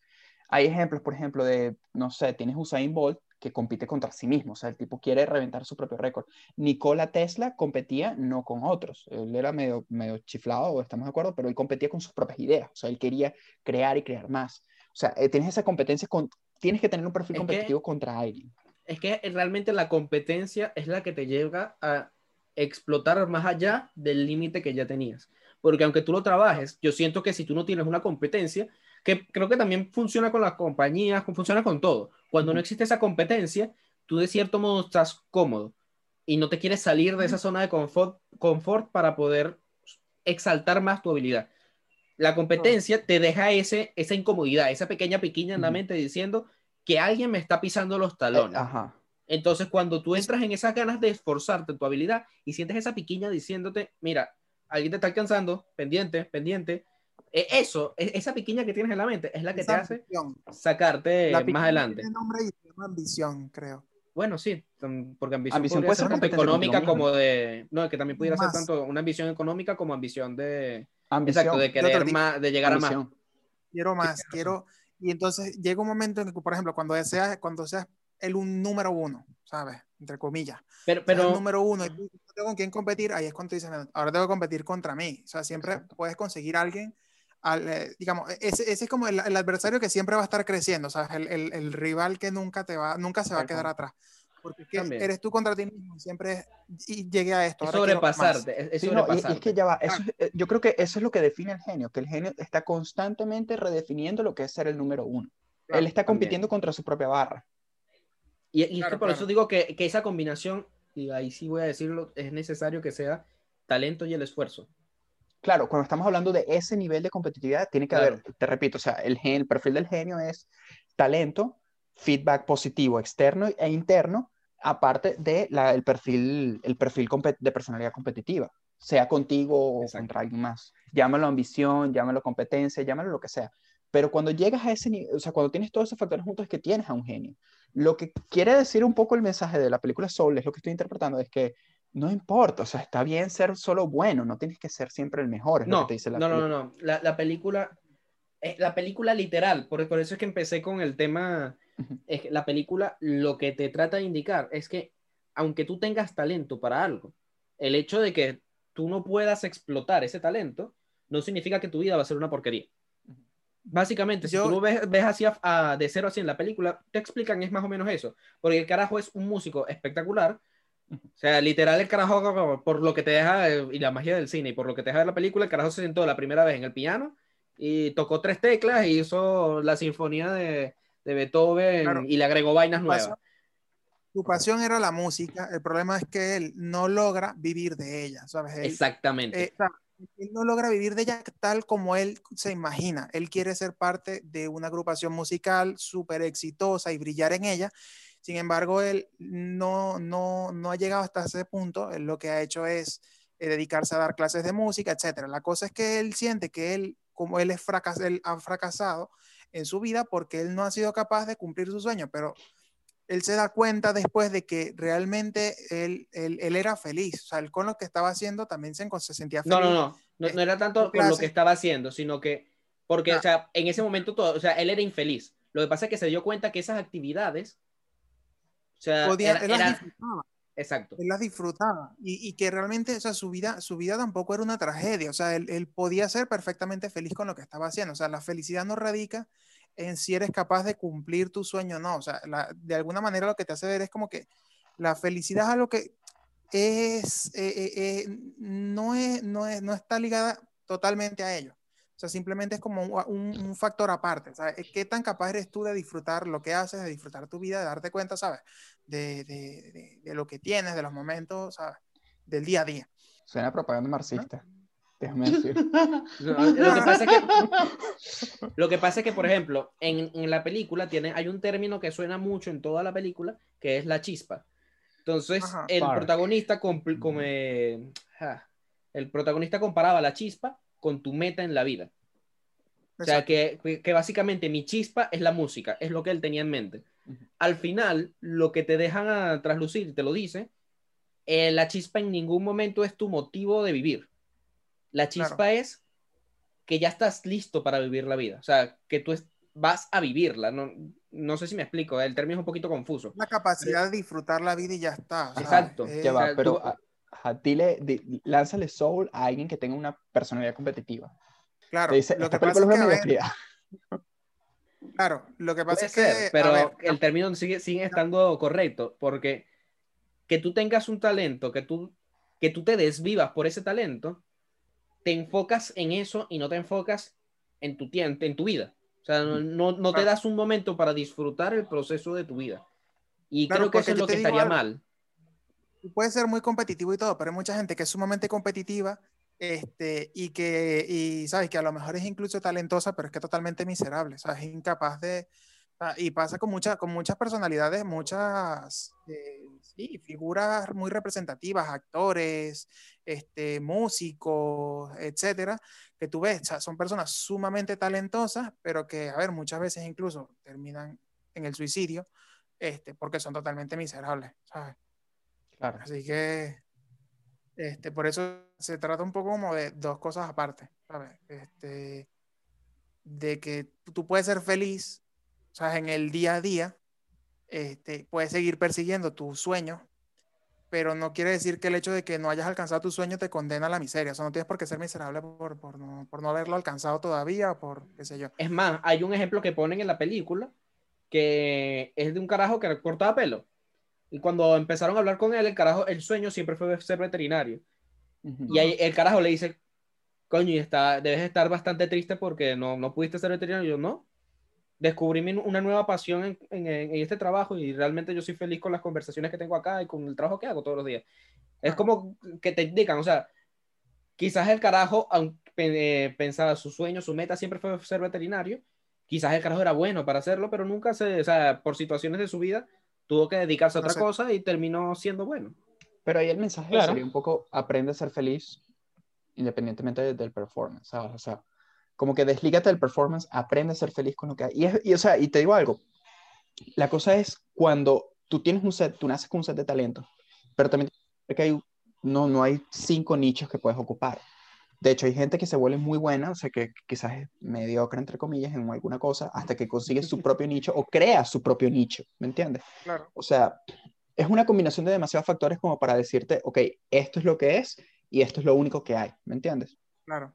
Hay ejemplos, por ejemplo, de, no sé, tienes Usain Bolt que compite contra sí mismo, o sea, el tipo quiere reventar su propio récord. Nikola Tesla competía no con otros, él era medio, medio chiflado, estamos de acuerdo, pero él competía con sus propias ideas, o sea, él quería crear y crear más. O sea, eh, tienes esa competencia, con, tienes que tener un perfil Es que- competitivo contra alguien. Es que realmente la competencia es la que te lleva a explotar más allá del límite que ya tenías. Porque aunque tú lo trabajes, yo siento que si tú no tienes una competencia, que creo que también funciona con las compañías, funciona con todo. Cuando no existe esa competencia, tú de cierto modo estás cómodo y no te quieres salir de esa zona de confort, confort para poder exaltar más tu habilidad. La competencia te deja ese, esa incomodidad, esa pequeña piquiña en la mente diciendo que alguien me está pisando los Eh, talones. ajá. Entonces, cuando tú entras en esas ganas de esforzarte en tu habilidad y sientes esa piquiña diciéndote, mira, alguien te está alcanzando, pendiente, pendiente, eso, e- esa piquiña que tienes en la mente es la que te Esa hace ambición. sacarte La más adelante. tiene nombre y se llama ambición, creo. Bueno, sí, porque ambición, Ambición puede ser ser tanto económica como de... No, que también pudiera ser Más. tanto una ambición económica como ambición de... Ambición. Exacto, de querer más, de llegar a más. ambición. Quiero más, tienes quiero. Y entonces llega un momento en que, por ejemplo, cuando seas, cuando seas el un número uno, ¿sabes? Entre comillas. Pero, Seas el pero número uno y tú tengo con quién competir, ahí es cuando dices, "No, ahora tengo que competir contra mí. O sea, siempre puedes conseguir a alguien, al, eh, digamos, ese, ese es como el, el adversario que siempre va a estar creciendo, ¿sabes? El, el, el rival que nunca, te va, nunca se va a quedar atrás. Porque es que También. eres tú contra ti mismo, siempre es, y llegué a esto. es ahora quiero más". sobrepasarte, es, Sí, no, y- y, es que ya va, eso es- eh, yo creo que eso es lo que define al genio, que el genio está constantemente redefiniendo lo que es ser el número uno. Claro, Él está también. compitiendo contra su propia barra. Y, y es que Claro, por claro. eso digo que, que esa combinación, y ahí sí voy a decirlo, es necesario que sea talento y el esfuerzo. Claro, cuando estamos hablando de ese nivel de competitividad, tiene que Claro. haber, te repito, o sea, el, gen- el perfil del genio es talento, feedback positivo externo e interno, aparte de la- el perfil, el perfil de personalidad competitiva, sea contigo o Exacto. contra alguien más. Llámalo ambición, llámalo competencia, llámalo lo que sea. Pero cuando llegas a ese nivel, o sea, cuando tienes todos esos factores juntos, es que tienes a un genio. Lo que quiere decir un poco el mensaje de la película Soul, es lo que estoy interpretando, es que no importa, o sea, está bien ser solo bueno, no tienes que ser siempre el mejor, es lo No, que te dice la no, no, no, no. La, la película, eh, la película literal, por, por eso es que empecé con el tema, es que la película lo que te trata de indicar es que aunque tú tengas talento para algo, el hecho de que tú no puedas explotar ese talento no significa que tu vida va a ser una porquería. Básicamente, si Yo- tú lo ves, ves así a- de cero a 100 la película, te explican es más o menos eso. Porque el carajo es un músico espectacular. O sea, literal, el carajo, por lo que te deja, eh, y la magia del cine, y por lo que te deja ver la película, el carajo se sentó la primera vez en el piano y tocó tres teclas y hizo la sinfonía de, de Beethoven Claro. y le agregó vainas Su nuevas. pasión- Su pasión era la música, el problema es que él no logra vivir de ella, ¿sabes? Él, Exactamente. eh, él no logra vivir de ella tal como él se imagina. Él quiere ser parte de una agrupación musical súper exitosa y brillar en ella. Sin embargo, él no, no, no ha llegado hasta ese punto. Él lo que ha hecho es eh, dedicarse a dar clases de música, etcétera. La cosa es que él siente que él, como él, es fracas él ha fracasado en su vida porque él no ha sido capaz de cumplir su sueño, pero él se da cuenta después de que realmente él, él, él era feliz. O sea, él con lo que estaba haciendo también se, se sentía feliz. No, no, no, no, no era tanto por lo que estaba haciendo, sino que, porque, Ah. o sea, en ese momento todo, o sea, él era infeliz. Lo que pasa es que se dio cuenta que esas actividades, sea, Podía- era- él las era- disfrutaba. exacto. él las disfrutaba y, y que realmente, o sea, su vida, su vida tampoco era una tragedia, o sea, él, él podía ser perfectamente feliz con lo que estaba haciendo, o sea, la felicidad no radica en si eres capaz de cumplir tu sueño o no, o sea, la- de alguna manera lo que te hace ver es como que la felicidad es algo que es, eh, eh, eh, no, es, no, es, no está ligada totalmente a ello. O sea, simplemente es como un, un- factor aparte. O sea, ¿qué tan capaz eres tú de disfrutar lo que haces, de disfrutar tu vida, de darte cuenta, ¿sabes? De, de- de- de lo que tienes, de los momentos, ¿sabes? Del día a día. Suena propaganda marxista. Déjame decir. Lo, lo que pasa es que, lo que pasa es que, por ejemplo, en, en la película tiene, hay un término que suena mucho en toda la película, que es la chispa. Entonces, Ajá. el protagonista, compl- como, eh, ah, el protagonista comparaba la chispa con tu meta en la vida. O sea, Exacto. que, que- básicamente mi chispa es la música, es lo que él tenía en mente. Al final, lo que te dejan a traslucir, te lo dice, eh, la chispa en ningún momento es tu motivo de vivir. La chispa Claro. es que ya estás listo para vivir la vida. O sea, que tú es- vas a vivirla. No, no sé si me explico, el término es un poquito confuso. La capacidad de disfrutar la vida y ya está. o sea, Exacto. eh, Ya va, pero tú- a- a- dile, di- lánzale soul a alguien que tenga una personalidad competitiva. claro, Te dice, lo que pasa es que, ver, claro, lo que pasa Puede es que, ser, pero ver, el término sigue, sigue estando correcto, porque que tú tengas un talento, que tú, que tú te desvivas por ese talento, te enfocas en eso y no te enfocas en tu en tu vida. O sea, no, no, no te das un momento para disfrutar el proceso de tu vida. Y Claro, creo que eso es lo que estaría algo. mal. Tú puedes ser muy competitivo y todo, pero hay mucha gente que es sumamente competitiva este, y que, y sabes, que a lo mejor es incluso talentosa, pero es que totalmente miserable, ¿sabes? Es incapaz de, y pasa con, muchas con muchas personalidades, muchas eh, sí, figuras muy representativas, actores, este, músicos, etcétera, que tú ves, son personas sumamente talentosas, pero que, a ver, muchas veces incluso terminan en el suicidio, este, porque son totalmente miserables, ¿sabes? Claro. Así que, este, por eso se trata un poco como de dos cosas aparte, ¿sabes? Este, de que tú puedes ser feliz, o sea, en el día a día, este, puedes seguir persiguiendo tus sueños, pero no quiere decir que el hecho de que no hayas alcanzado tu sueño te condena a la miseria. O sea, no tienes por qué ser miserable por, por, no, por no haberlo alcanzado todavía por qué sé yo. Es más, hay un ejemplo que ponen en la película que es de un carajo que cortaba pelo. Y cuando empezaron a hablar con él, el carajo, el sueño siempre fue ser veterinario. Ujú. Y ahí el carajo le dice, coño, y está, debes estar bastante triste porque no, no pudiste ser veterinario. Y yo, no. Descubrí mi- una nueva pasión en, en- en este trabajo y realmente yo soy feliz con las conversaciones que tengo acá y con el trabajo que hago todos los días. Es Ah. como que te indican, o sea, quizás el carajo, aunque eh, pensaba su sueño, su meta siempre fue ser veterinario, quizás el carajo era bueno para hacerlo, pero nunca se, o sea, por situaciones de su vida, tuvo que dedicarse a otra cosa y terminó siendo bueno. Pero ahí el mensaje Claro. sería un poco, aprende a ser feliz independientemente de- del performance, ¿sabes? O sea, como que deslígate del performance, aprende a ser feliz con lo que hay. Y, es- y, o sea, y te digo algo, la cosa es cuando tú tienes un set, tú naces con un set de talento, pero también que hay, no, no hay cinco nichos que puedes ocupar. De hecho, hay gente que se vuelve muy buena, o sea, que quizás es mediocre, entre comillas, en alguna cosa, hasta que consigue su propio nicho o crea su propio nicho, ¿me entiendes? Claro. O sea, es una combinación de demasiados factores como para decirte, ok, esto es lo que es y esto es lo único que hay, ¿me entiendes? Claro.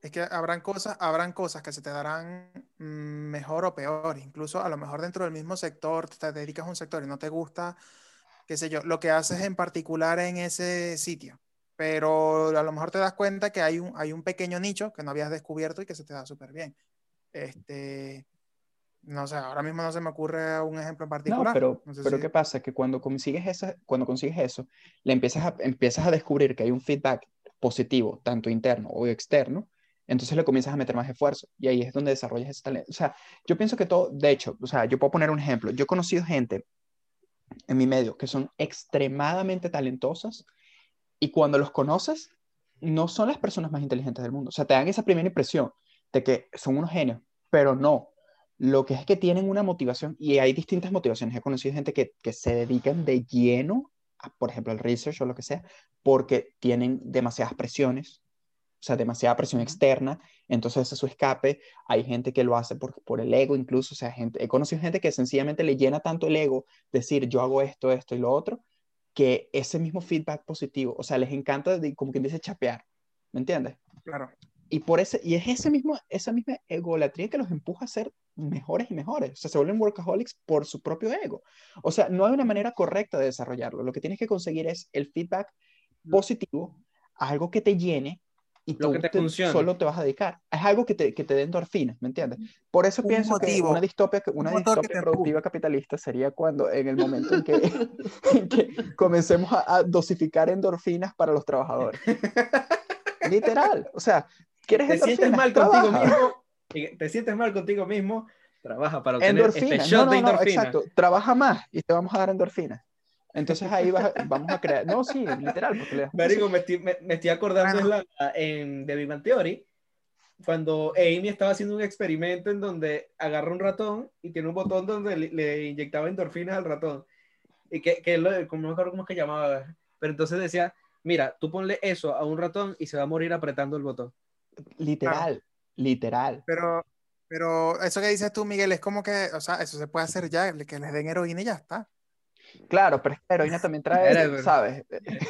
Es que habrán cosas, habrán cosas que se te darán mm, mejor o peor. Incluso a lo mejor dentro del mismo sector, te dedicas a un sector y no te gusta, qué sé yo, lo que haces en particular en ese sitio. Pero a lo mejor te das cuenta que hay un, hay un pequeño nicho que no habías descubierto y que se te da súper bien. Este, no sé, ahora mismo no se me ocurre un ejemplo en No, particular. pero, No sé pero si- ¿qué pasa? Que cuando consigues, esa, cuando consigues eso, le empiezas a, empiezas a descubrir que hay un feedback positivo, tanto interno o externo, entonces le comienzas a meter más esfuerzo y ahí es donde desarrollas ese talento. O sea, yo pienso que todo, de hecho, o sea, yo puedo poner un ejemplo. Yo he conocido gente en mi medio que son extremadamente talentosas y cuando los conoces, no son las personas más inteligentes del mundo. O sea, te dan esa primera impresión de que son unos genios, pero no. Lo que es que tienen una motivación y hay distintas motivaciones. He conocido gente que, que se dedican de lleno, a, por ejemplo, al research o lo que sea, porque tienen demasiadas presiones, o sea, demasiada presión externa, entonces ese es su escape. Hay gente que lo hace por, por el ego incluso, o sea, gente, he conocido gente que sencillamente le llena tanto el ego decir yo hago esto, esto y lo otro, que ese mismo feedback positivo, o sea, les encanta, de- como quien dice, chapear, ¿me entiendes? Claro. Y, por ese, y es ese mismo, esa misma egolatría que los empuja a ser mejores y mejores. O sea, se vuelven workaholics por su propio ego. O sea, no hay una manera correcta de desarrollarlo. Lo que tienes que conseguir es el feedback positivo, algo que te llene y Lo tú que te te- funcione. solo te vas a dedicar. Es algo que te, que te dé endorfinas, ¿me entiendes? Por eso Un pienso que motivo, una distopia, que- una un que distopia te productiva capitalista sería cuando en el momento en que, en que comencemos a, a dosificar endorfinas para los trabajadores. Literal. O sea, ¿quieres Te sientes endorfinas? mal contigo mismo, y te sientes mal contigo mismo, trabaja para obtener Endorfinas. este No, shot no, de no, endorfina. exacto. Trabaja más y te vamos a dar endorfinas. Entonces ahí vas a- vamos a crear. No, sí, literal, porque le Marico, me estoy, me, me estoy acordando Bueno. en, la, en The Big Bang Theory, cuando Amy estaba haciendo un experimento en donde agarra un ratón y tiene un botón donde le, le inyectaba endorfinas al ratón. Y que, que lo, como no me acuerdo cómo es que llamaba, pero entonces decía, mira, tú ponle eso a un ratón y se va a morir apretando el botón. Literal, literal. Pero, pero eso que dices tú, Miguel, es como que, o sea, eso se puede hacer ya, que les den heroína y ya está. Claro, pero es que la heroína también trae, Era- ¿sabes?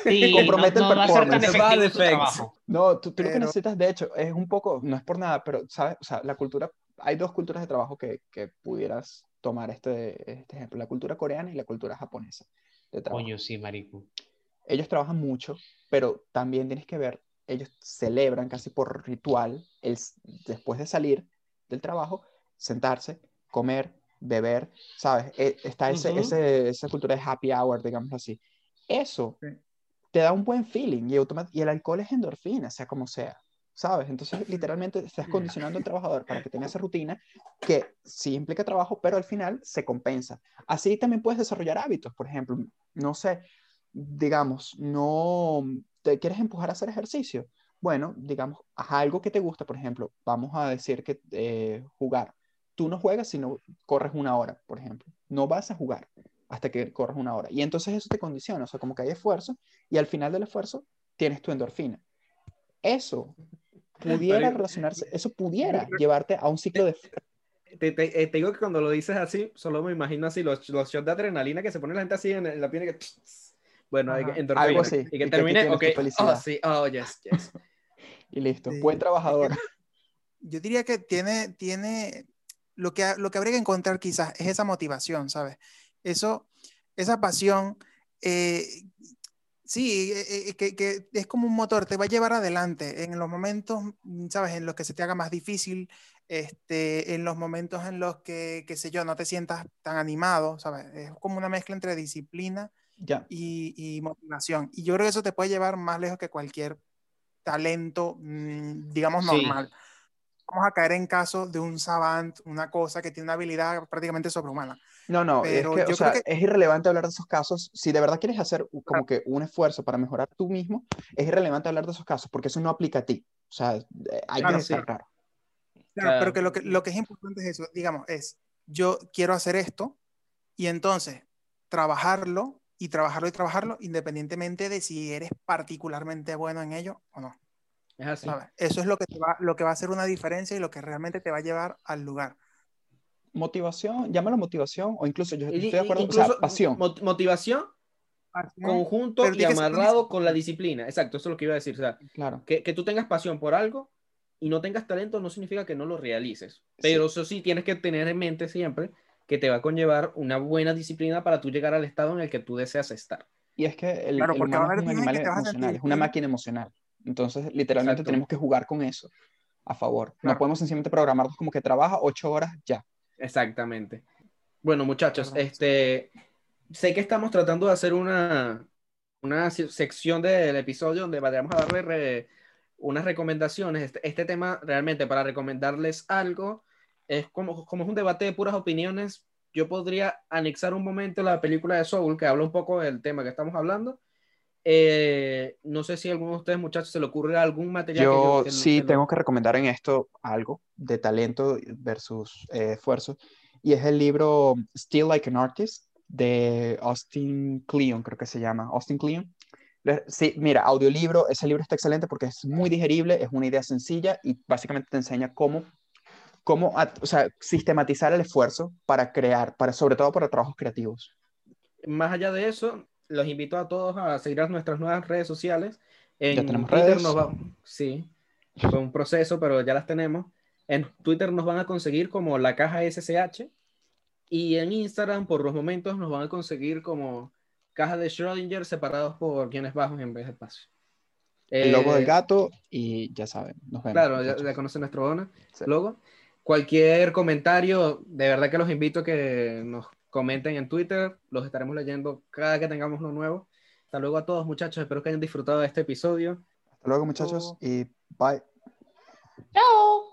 Sí, compromete no, el no va a ser tan performance. No, tú, tú lo que necesitas, de hecho, es un poco, no es por nada, pero, ¿sabes? O sea, la cultura, hay dos culturas de trabajo que, que pudieras tomar este, este ejemplo, la cultura coreana y la cultura japonesa de trabajo. Coño, sí, marico. ellos trabajan mucho, pero también tienes que ver, ellos celebran casi por ritual, el, después de salir del trabajo, sentarse, comer, beber, ¿sabes? E- Está ese, ese- esa cultura de happy hour, digamos así. Eso Sí. te da un buen feeling y, y el alcohol es endorfina, sea como sea. ¿sabes? Entonces, literalmente estás condicionando al trabajador para que tenga esa rutina que sí implica trabajo, pero al final se compensa. Así también puedes desarrollar hábitos, por ejemplo, no sé, digamos, no te quieres empujar a hacer ejercicio. Bueno, digamos, haz algo que te gusta, por ejemplo, vamos a decir que eh, jugar. Tú no juegas si no corres una hora, por ejemplo. No vas a jugar hasta que corres una hora. Y entonces eso te condiciona, o sea, como que hay esfuerzo y al final del esfuerzo tienes tu endorfina. Eso pudiera relacionarse, eso pudiera llevarte a un ciclo de... Te, te, eh, te, digo que cuando lo dices así, solo me imagino así los, los shots de adrenalina que se pone la gente así en, la piel que... Bueno, algo así. Y que termine, ok, oh, sí, oh, yes, yes. y listo, buen trabajador. Yo diría que tiene, tiene, lo que, lo que habría que encontrar quizás es esa motivación, ¿sabes? Eso, esa pasión, eh, Sí, eh, eh, que, que, es como un motor, te va a llevar adelante en los momentos, mm, ¿sabes? En los que se te haga más difícil, este, en los momentos en los que, qué sé yo, no te sientas tan animado, ¿sabes? Es como una mezcla entre disciplina y, y, motivación. Y yo creo que eso te puede llevar más lejos que cualquier talento, mm, digamos, normal. Vamos a caer en caso de un savant, una cosa que tiene una habilidad prácticamente sobrehumana. No, no, es, que, o sea, es irrelevante hablar de esos casos. Si de verdad quieres hacer como que un esfuerzo para mejorar tú mismo, es irrelevante hablar de esos casos porque eso no aplica a ti. O sea, hay que estar claro. Claro, pero que lo, que lo que es importante es eso, digamos, es yo quiero hacer esto y entonces trabajarlo y trabajarlo y trabajarlo independientemente de si eres particularmente bueno en ello o no. Es así. Eso es lo que, va, lo que va a hacer una diferencia y lo que realmente te va a llevar al lugar motivación, llámalo motivación, o incluso yo estoy de acuerdo, o pasión. Motivación, conjunto y amarrado con la disciplina. Exacto, eso es lo que iba a decir. O sea, claro. que, que, tú tengas pasión por algo y no tengas talento no significa que no lo realices. Pero eso sí tienes que tener en mente siempre que te va a conllevar una buena disciplina para tú llegar al estado en el que tú deseas estar. Y es que el, el humano es un animal emocional, es una máquina emocional. Entonces, literalmente tenemos que jugar con eso a favor. No podemos sencillamente programarnos como que trabaja ocho horas ya. Exactamente. Bueno, muchachos, este, sé que estamos tratando de hacer una, una sección del episodio donde vayamos a darle unas recomendaciones. Este, este, tema realmente para recomendarles algo es como, como es un debate de puras opiniones. Yo podría anexar un momento la película de Soul que habla un poco del tema que estamos hablando. Eh, no sé si a alguno de ustedes, muchachos, se le ocurre algún material. Yo sí tengo que recomendar en esto algo de talento versus eh, esfuerzo, y es el libro Still Like an Artist de Austin Kleon, creo que se llama. Austin Kleon. Sí, mira, audiolibro, ese libro está excelente porque es muy digerible, es una idea sencilla y básicamente te enseña cómo, cómo o sea, sistematizar el esfuerzo para crear, para, sobre todo para trabajos creativos. Más allá de eso, los invito a todos a seguir a nuestras nuevas redes sociales. En ya tenemos redes. Sí, fue un proceso, pero ya las tenemos. En Twitter nos van a conseguir como la caja SSH y en Instagram por los momentos nos van a conseguir como caja de Schrödinger separados por guiones bajos en vez de espacio. El logo del eh, gato y ya saben, nos vemos. Claro, ya, conocen nuestro logo. Cualquier comentario, de verdad que los invito a que nos comenten en Twitter, los estaremos leyendo cada que tengamos uno nuevo. Hasta luego a todos muchachos, espero que hayan disfrutado de este episodio. Hasta luego muchachos y bye. Chao.